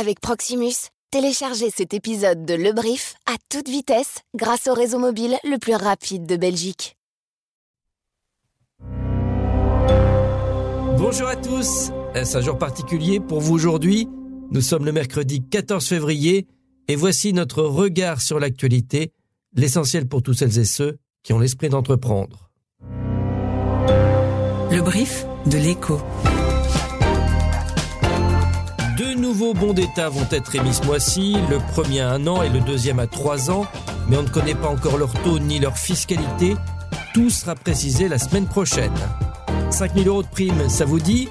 Avec Proximus, téléchargez cet épisode de Le Brief à toute vitesse grâce au réseau mobile le plus rapide de Belgique. Bonjour à tous, est-ce un jour particulier pour vous aujourd'hui? Nous sommes le mercredi 14 février et voici notre regard sur l'actualité, l'essentiel pour tous celles et ceux qui ont l'esprit d'entreprendre. Le brief de l'écho. Deux nouveaux bons d'État vont être émis ce mois-ci, le premier à un an et le deuxième à trois ans, mais on ne connaît pas encore leur taux ni leur fiscalité. Tout sera précisé la semaine prochaine. 5000 euros de prime, ça vous dit?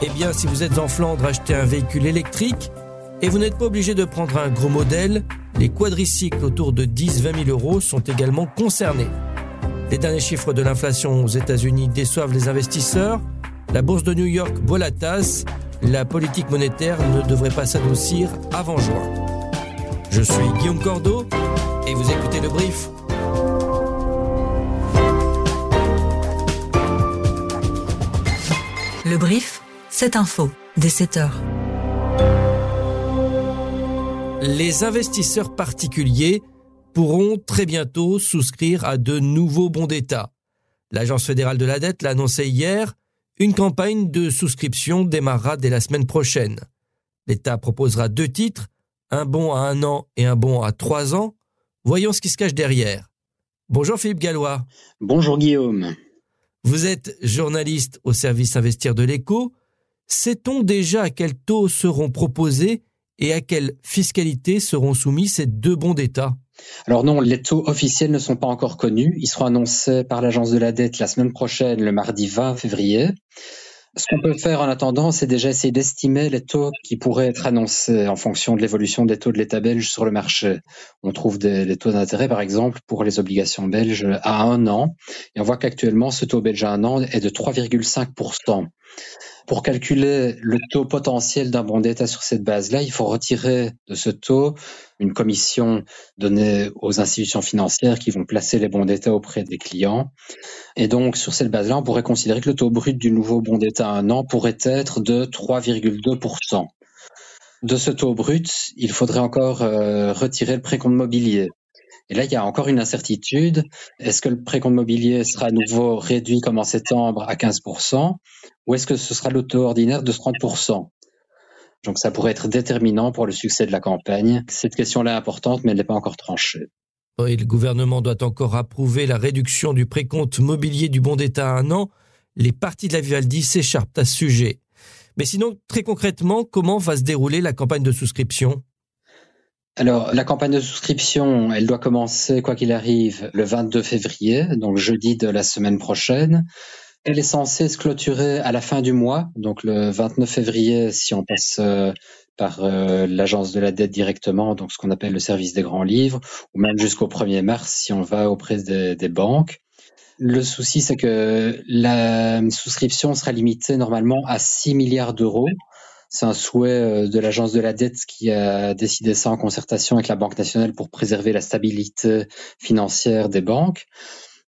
Eh bien, si vous êtes en Flandre, achetez un véhicule électrique et vous n'êtes pas obligé de prendre un gros modèle. Les quadricycles autour de 10-20 000 euros sont également concernés. Les derniers chiffres de l'inflation aux États-Unis déçoivent les investisseurs. La bourse de New York boit la tasse. La politique monétaire ne devrait pas s'adoucir avant juin. Je suis Guillaume Cordeau et vous écoutez le brief. Le brief, cette info, dès 7 heures. Les investisseurs particuliers pourront très bientôt souscrire à de nouveaux bons d'État. L'Agence fédérale de la dette l'a annoncé hier, une campagne de souscription démarrera dès la semaine prochaine. L'État proposera deux titres, un bon à un an et un bon à trois ans. Voyons ce qui se cache derrière. Bonjour Philippe Gallois. Bonjour Guillaume. Vous êtes journaliste au service Investir de l'écho. Sait-on déjà à quel taux seront proposés et à quelle fiscalité seront soumis ces deux bons d'État? Alors non, les taux officiels ne sont pas encore connus. Ils seront annoncés par l'agence de la dette la semaine prochaine, le mardi 20 février. Ce qu'on peut faire en attendant, c'est déjà essayer d'estimer les taux qui pourraient être annoncés en fonction de l'évolution des taux de l'État belge sur le marché. On trouve des, taux d'intérêt, par exemple, pour les obligations belges à un an. Et on voit qu'actuellement, ce taux belge à un an est de 3,5%. Pour calculer le taux potentiel d'un bon d'État sur cette base-là, il faut retirer de ce taux une commission donnée aux institutions financières qui vont placer les bons d'État auprès des clients. Et donc, sur cette base-là, on pourrait considérer que le taux brut du nouveau bon d'État à un an pourrait être de 3,2%. De ce taux brut, il faudrait encore euh, retirer le précompte mobilier. Et là, il y a encore une incertitude. Est-ce que le précompte mobilier sera à nouveau réduit comme en septembre à 15% ou est-ce que ce sera le taux ordinaire de 30% Donc ça pourrait être déterminant pour le succès de la campagne. Cette question-là est importante, mais elle n'est pas encore tranchée. Oui, le gouvernement doit encore approuver la réduction du précompte mobilier du bon d'État à un an. Les partis de la Vivaldi s'écharpent à ce sujet. Mais sinon, très concrètement, comment va se dérouler la campagne de souscription? Alors, la campagne de souscription, elle doit commencer, quoi qu'il arrive, le 22 février, donc jeudi de la semaine prochaine. Elle est censée se clôturer à la fin du mois, donc le 29 février, si on passe euh, par euh, l'agence de la dette directement, donc ce qu'on appelle le service des grands livres, ou même jusqu'au 1er mars si on va auprès des, des banques. Le souci, c'est que la souscription sera limitée normalement à 6 milliards d'euros. C'est un souhait euh, de l'agence de la dette qui a décidé ça en concertation avec la Banque nationale pour préserver la stabilité financière des banques.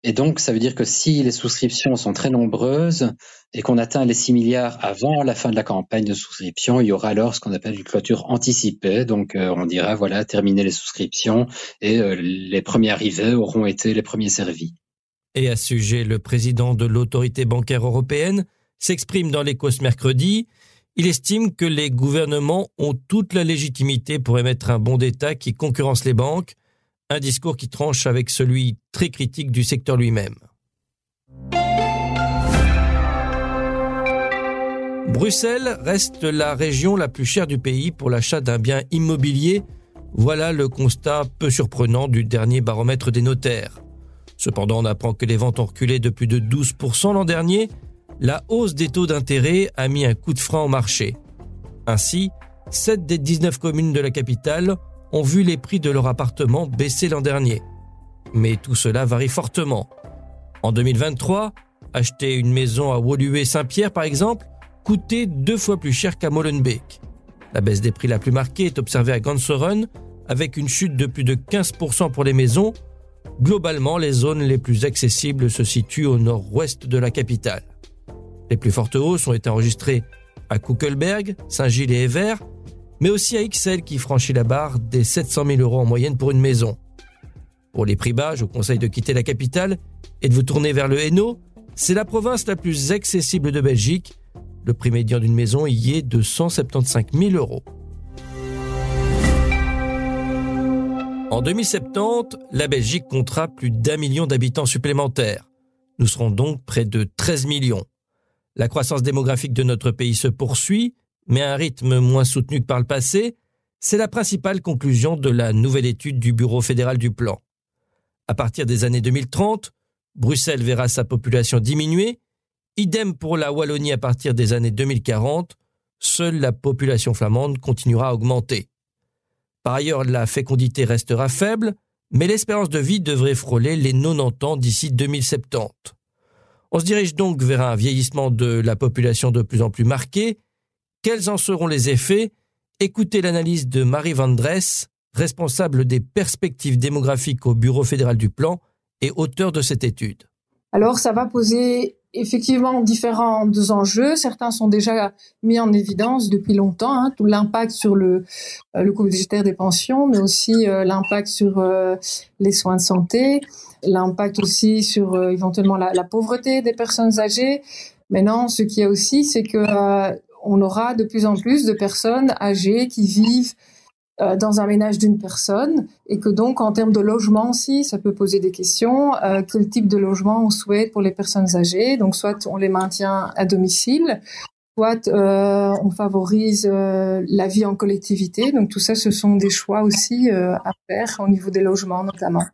Et donc, ça veut dire que si les souscriptions sont très nombreuses et qu'on atteint les 6 milliards avant la fin de la campagne de souscription, il y aura alors ce qu'on appelle une clôture anticipée. Donc, euh, on dira, voilà, terminer les souscriptions et euh, les premiers arrivés auront été les premiers servis. Et à ce sujet, le président de l'autorité bancaire européenne s'exprime dans l'Éco ce mercredi. Il estime que les gouvernements ont toute la légitimité pour émettre un bon d'État qui concurrence les banques, un discours qui tranche avec celui très critique du secteur lui-même. Bruxelles reste la région la plus chère du pays pour l'achat d'un bien immobilier. Voilà le constat peu surprenant du dernier baromètre des notaires. Cependant, on apprend que les ventes ont reculé de plus de 12% l'an dernier la hausse des taux d'intérêt a mis un coup de frein au marché. Ainsi, 7 des 19 communes de la capitale ont vu les prix de leurs appartements baisser l'an dernier. Mais tout cela varie fortement. En 2023, acheter une maison à Woluwe-Saint-Pierre, par exemple, coûtait deux fois plus cher qu'à Molenbeek. La baisse des prix la plus marquée est observée à Gansoren, avec une chute de plus de 15% pour les maisons. Globalement, les zones les plus accessibles se situent au nord-ouest de la capitale. Les plus fortes hausses ont été enregistrées à Kuckelberg, Saint-Gilles et Evert, mais aussi à XL qui franchit la barre des 700 000 euros en moyenne pour une maison. Pour les prix bas, je vous conseille de quitter la capitale et de vous tourner vers le Hainaut. C'est la province la plus accessible de Belgique. Le prix médian d'une maison y est de 175 000 euros. En 2070, la Belgique comptera plus d'un million d'habitants supplémentaires. Nous serons donc près de 13 millions. La croissance démographique de notre pays se poursuit, mais à un rythme moins soutenu que par le passé. C'est la principale conclusion de la nouvelle étude du Bureau fédéral du plan. À partir des années 2030, Bruxelles verra sa population diminuer. Idem pour la Wallonie à partir des années 2040. Seule la population flamande continuera à augmenter. Par ailleurs, la fécondité restera faible, mais l'espérance de vie devrait frôler les 90 ans d'ici 2070. On se dirige donc vers un vieillissement de la population de plus en plus marqué. Quels en seront les effets? Écoutez l'analyse de Marie Van Dress, responsable des perspectives démographiques au Bureau fédéral du plan et auteur de cette étude. Alors ça va poser effectivement différents enjeux. Certains sont déjà mis en évidence depuis longtemps, hein, l'impact sur le, euh, le coût budgétaire des pensions, mais aussi euh, l'impact sur euh, les soins de santé, l'impact aussi sur éventuellement la, la, pauvreté des personnes âgées. Maintenant, ce qui est aussi, c'est que on aura de plus en plus de personnes âgées qui vivent euh, dans un ménage d'une personne et que donc en termes de logement aussi, ça peut poser des questions. Euh, quel type de logement on souhaite pour les personnes âgées Donc soit on les maintient à domicile, soit euh, on favorise euh, la vie en collectivité. Donc tout ça, ce sont des choix aussi euh, à faire au niveau des logements notamment.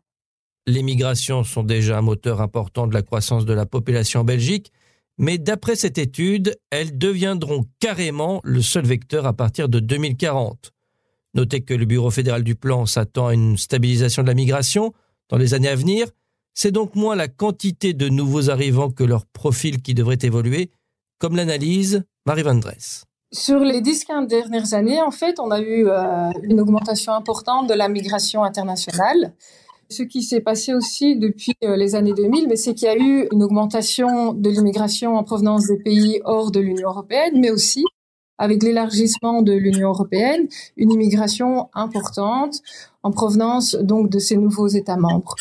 Les migrations sont déjà un moteur important de la croissance de la population en Belgique, mais d'après cette étude, elles deviendront carrément le seul vecteur à partir de 2040. Notez que le Bureau fédéral du plan s'attend à une stabilisation de la migration dans les années à venir. C'est donc moins la quantité de nouveaux arrivants que leur profil qui devrait évoluer, comme l'analyse Marie Van Dress. Sur les 10-15 dernières années, en fait, on a eu euh, une augmentation importante de la migration internationale. Ce qui s'est passé aussi depuis euh, les années 2000, mais c'est qu'il y a eu une augmentation de l'immigration en provenance des pays hors de l'Union européenne, mais aussi avec l'élargissement de l'Union européenne, une immigration importante en provenance donc de ces nouveaux États membres.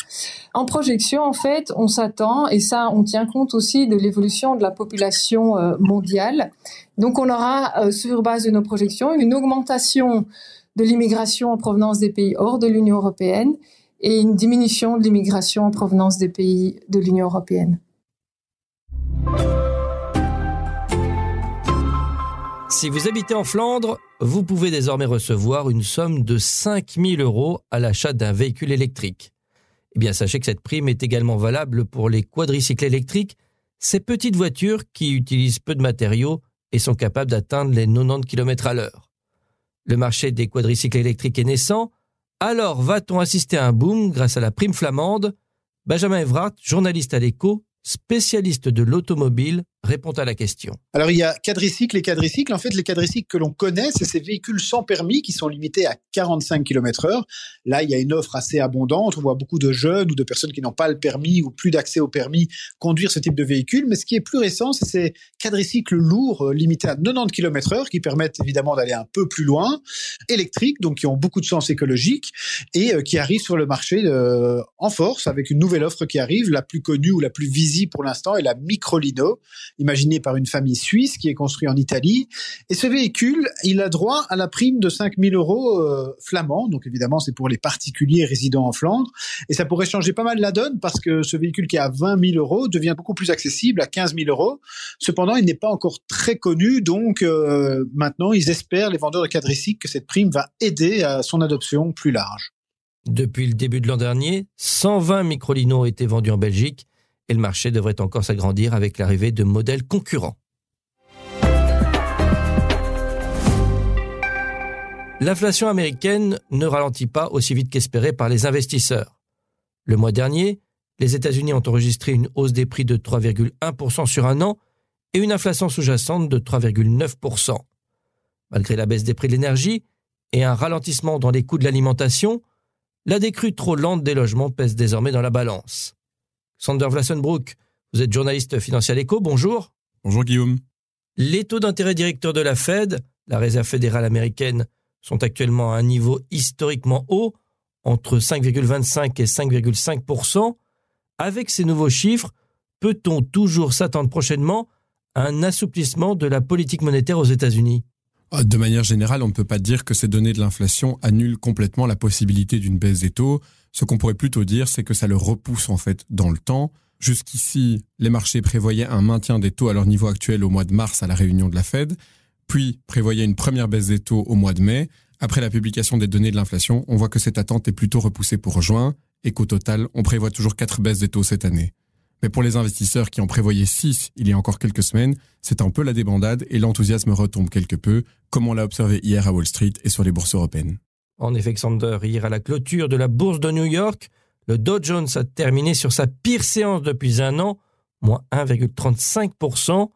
En projection, en fait, on s'attend, et ça, on tient compte aussi de l'évolution de la population euh, mondiale. Donc, on aura, euh, sur base de nos projections, une augmentation de l'immigration en provenance des pays hors de l'Union européenne et une diminution de l'immigration en provenance des pays de l'Union européenne. Si vous habitez en Flandre, vous pouvez désormais recevoir une somme de 5000 euros à l'achat d'un véhicule électrique. Eh bien, sachez que cette prime est également valable pour les quadricycles électriques, ces petites voitures qui utilisent peu de matériaux et sont capables d'atteindre les 90 km à l'heure. Le marché des quadricycles électriques est naissant, alors va-t-on assister à un boom grâce à la prime flamande? Benjamin Evrath, journaliste à l'écho, spécialiste de l'automobile, répond à la question. Alors il y a quadricycles et quadricycles. En fait, les quadricycles que l'on connaît, c'est ces véhicules sans permis qui sont limités à 45 km heure. Là, il y a une offre assez abondante. On voit beaucoup de jeunes ou de personnes qui n'ont pas le permis ou plus d'accès au permis conduire ce type de véhicule. Mais ce qui est plus récent, c'est ces quadricycles lourds euh, limités à 90 km heure qui permettent évidemment d'aller un peu plus loin, électriques, donc qui ont beaucoup de sens écologique et euh, qui arrivent sur le marché euh, en force avec une nouvelle offre qui arrive. La plus connue ou la plus visible pour l'instant est la Microlino imaginé par une famille suisse qui est construit en Italie. Et ce véhicule, il a droit à la prime de 5000 euros euh, flamands. Donc évidemment, c'est pour les particuliers résidant en Flandre. Et ça pourrait changer pas mal la donne parce que ce véhicule qui a 20 000 euros devient beaucoup plus accessible à 15 000 euros. Cependant, il n'est pas encore très connu. Donc euh, maintenant, ils espèrent, les vendeurs de quadricycles, que cette prime va aider à son adoption plus large. Depuis le début de l'an dernier, 120 microlinos ont été vendus en Belgique le marché devrait encore s'agrandir avec l'arrivée de modèles concurrents. L'inflation américaine ne ralentit pas aussi vite qu'espéré par les investisseurs. Le mois dernier, les États-Unis ont enregistré une hausse des prix de 3,1% sur un an et une inflation sous-jacente de 3,9%. Malgré la baisse des prix de l'énergie et un ralentissement dans les coûts de l'alimentation, la décrue trop lente des logements pèse désormais dans la balance. Sander Vlassenbroek, vous êtes journaliste financier à l'écho, bonjour. Bonjour Guillaume. Les taux d'intérêt directeurs de la Fed, la réserve fédérale américaine, sont actuellement à un niveau historiquement haut, entre 5,25 et 5,5 Avec ces nouveaux chiffres, peut-on toujours s'attendre prochainement à un assouplissement de la politique monétaire aux États-Unis? De manière générale, on ne peut pas dire que ces données de l'inflation annulent complètement la possibilité d'une baisse des taux. Ce qu'on pourrait plutôt dire, c'est que ça le repousse en fait dans le temps. Jusqu'ici, les marchés prévoyaient un maintien des taux à leur niveau actuel au mois de mars à la réunion de la Fed, puis prévoyaient une première baisse des taux au mois de mai. Après la publication des données de l'inflation, on voit que cette attente est plutôt repoussée pour juin et qu'au total, on prévoit toujours quatre baisses des taux cette année. Mais pour les investisseurs qui en prévoyaient 6 il y a encore quelques semaines, c'est un peu la débandade et l'enthousiasme retombe quelque peu, comme on l'a observé hier à Wall Street et sur les bourses européennes. En effet, Xander, hier à la clôture de la bourse de New York, le Dow Jones a terminé sur sa pire séance depuis un an, moins 1,35%.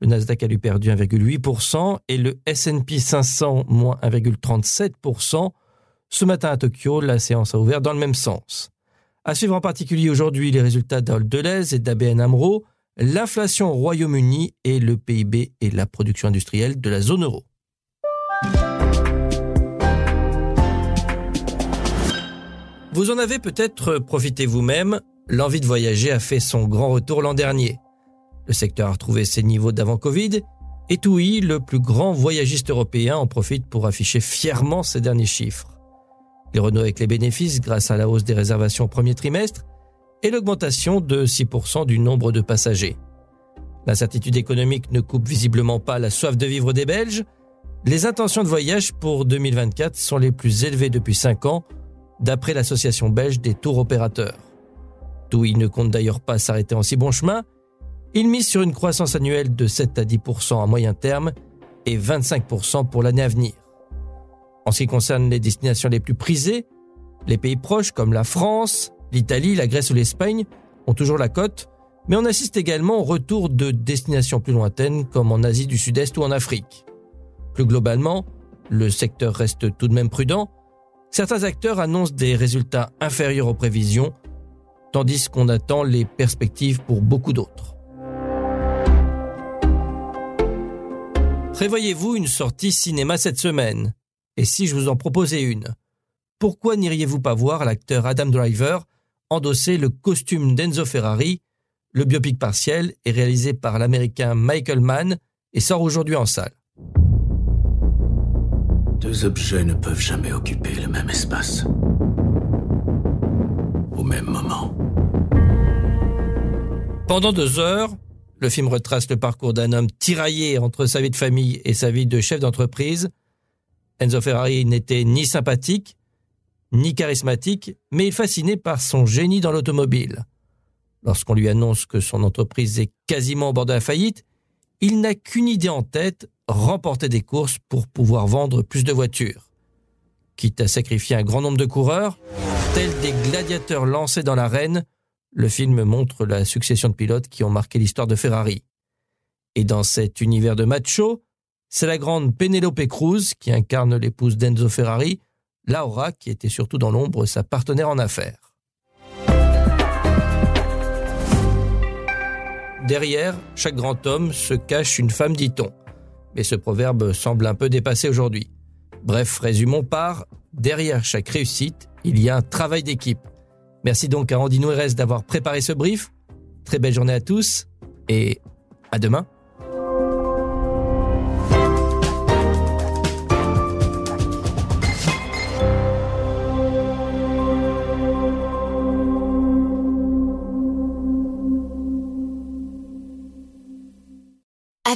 Le Nasdaq a lui perdu 1,8% et le S&P 500 moins 1,37%. Ce matin à Tokyo, la séance a ouvert dans le même sens. À suivre en particulier aujourd'hui les résultats d'Aldelez et d'ABN Amro, l'inflation au Royaume-Uni et le PIB et la production industrielle de la zone euro. Vous en avez peut-être profité vous-même, l'envie de voyager a fait son grand retour l'an dernier. Le secteur a retrouvé ses niveaux d'avant Covid et TUI, le plus grand voyagiste européen, en profite pour afficher fièrement ses derniers chiffres les Renault avec les bénéfices grâce à la hausse des réservations au premier trimestre et l'augmentation de 6% du nombre de passagers. L'incertitude économique ne coupe visiblement pas la soif de vivre des Belges. Les intentions de voyage pour 2024 sont les plus élevées depuis 5 ans, d'après l'association belge des tours opérateurs. TUI ne compte d'ailleurs pas s'arrêter en si bon chemin. Il mise sur une croissance annuelle de 7 à 10% à moyen terme et 25% pour l'année à venir. En ce qui concerne les destinations les plus prisées, les pays proches comme la France, l'Italie, la Grèce ou l'Espagne ont toujours la cote, mais on assiste également au retour de destinations plus lointaines comme en Asie du Sud-Est ou en Afrique. Plus globalement, le secteur reste tout de même prudent. Certains acteurs annoncent des résultats inférieurs aux prévisions, tandis qu'on attend les perspectives pour beaucoup d'autres. Prévoyez-vous une sortie cinéma cette semaine? Et si je vous en proposais une Pourquoi n'iriez-vous pas voir l'acteur Adam Driver endosser le costume d'Enzo Ferrari Le biopic partiel est réalisé par l'américain Michael Mann et sort aujourd'hui en salle. Deux objets ne peuvent jamais occuper le même espace. Au même moment. Pendant deux heures, le film retrace le parcours d'un homme tiraillé entre sa vie de famille et sa vie de chef d'entreprise, Enzo Ferrari n'était ni sympathique, ni charismatique, mais il fascinait par son génie dans l'automobile. Lorsqu'on lui annonce que son entreprise est quasiment au bord de la faillite, il n'a qu'une idée en tête, remporter des courses pour pouvoir vendre plus de voitures. Quitte à sacrifier un grand nombre de coureurs, tels des gladiateurs lancés dans l'arène, le film montre la succession de pilotes qui ont marqué l'histoire de Ferrari. Et dans cet univers de macho, c'est la grande Penelope Cruz qui incarne l'épouse d'Enzo Ferrari, Laura qui était surtout dans l'ombre sa partenaire en affaires. Derrière chaque grand homme se cache une femme, dit-on. Mais ce proverbe semble un peu dépassé aujourd'hui. Bref, résumons par derrière chaque réussite, il y a un travail d'équipe. Merci donc à Andy Nouérez d'avoir préparé ce brief. Très belle journée à tous et à demain.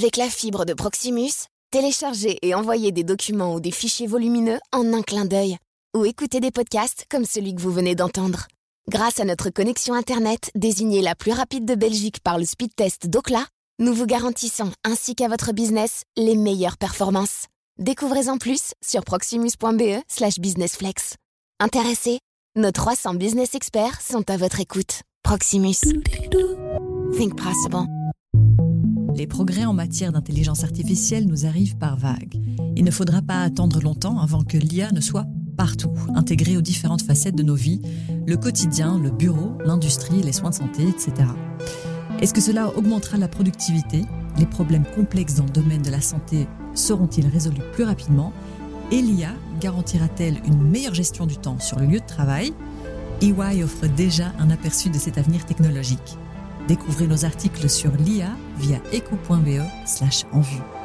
Avec la fibre de Proximus, téléchargez et envoyez des documents ou des fichiers volumineux en un clin d'œil. Ou écoutez des podcasts comme celui que vous venez d'entendre. Grâce à notre connexion Internet désignée la plus rapide de Belgique par le speed test d'Ocla, nous vous garantissons ainsi qu'à votre business les meilleures performances. Découvrez-en plus sur proximus.be slash businessflex. Intéressés? Nos 300 business experts sont à votre écoute. Proximus. Think possible. Les progrès en matière d'intelligence artificielle nous arrivent par vagues. Il ne faudra pas attendre longtemps avant que l'IA ne soit partout, intégrée aux différentes facettes de nos vies, le quotidien, le bureau, l'industrie, les soins de santé, etc. Est-ce que cela augmentera la productivité? Les problèmes complexes dans le domaine de la santé seront-ils résolus plus rapidement? Et l'IA garantira-t-elle une meilleure gestion du temps sur le lieu de travail? EY offre déjà un aperçu de cet avenir technologique. Découvrez nos articles sur l'IA via eco.be/en vue.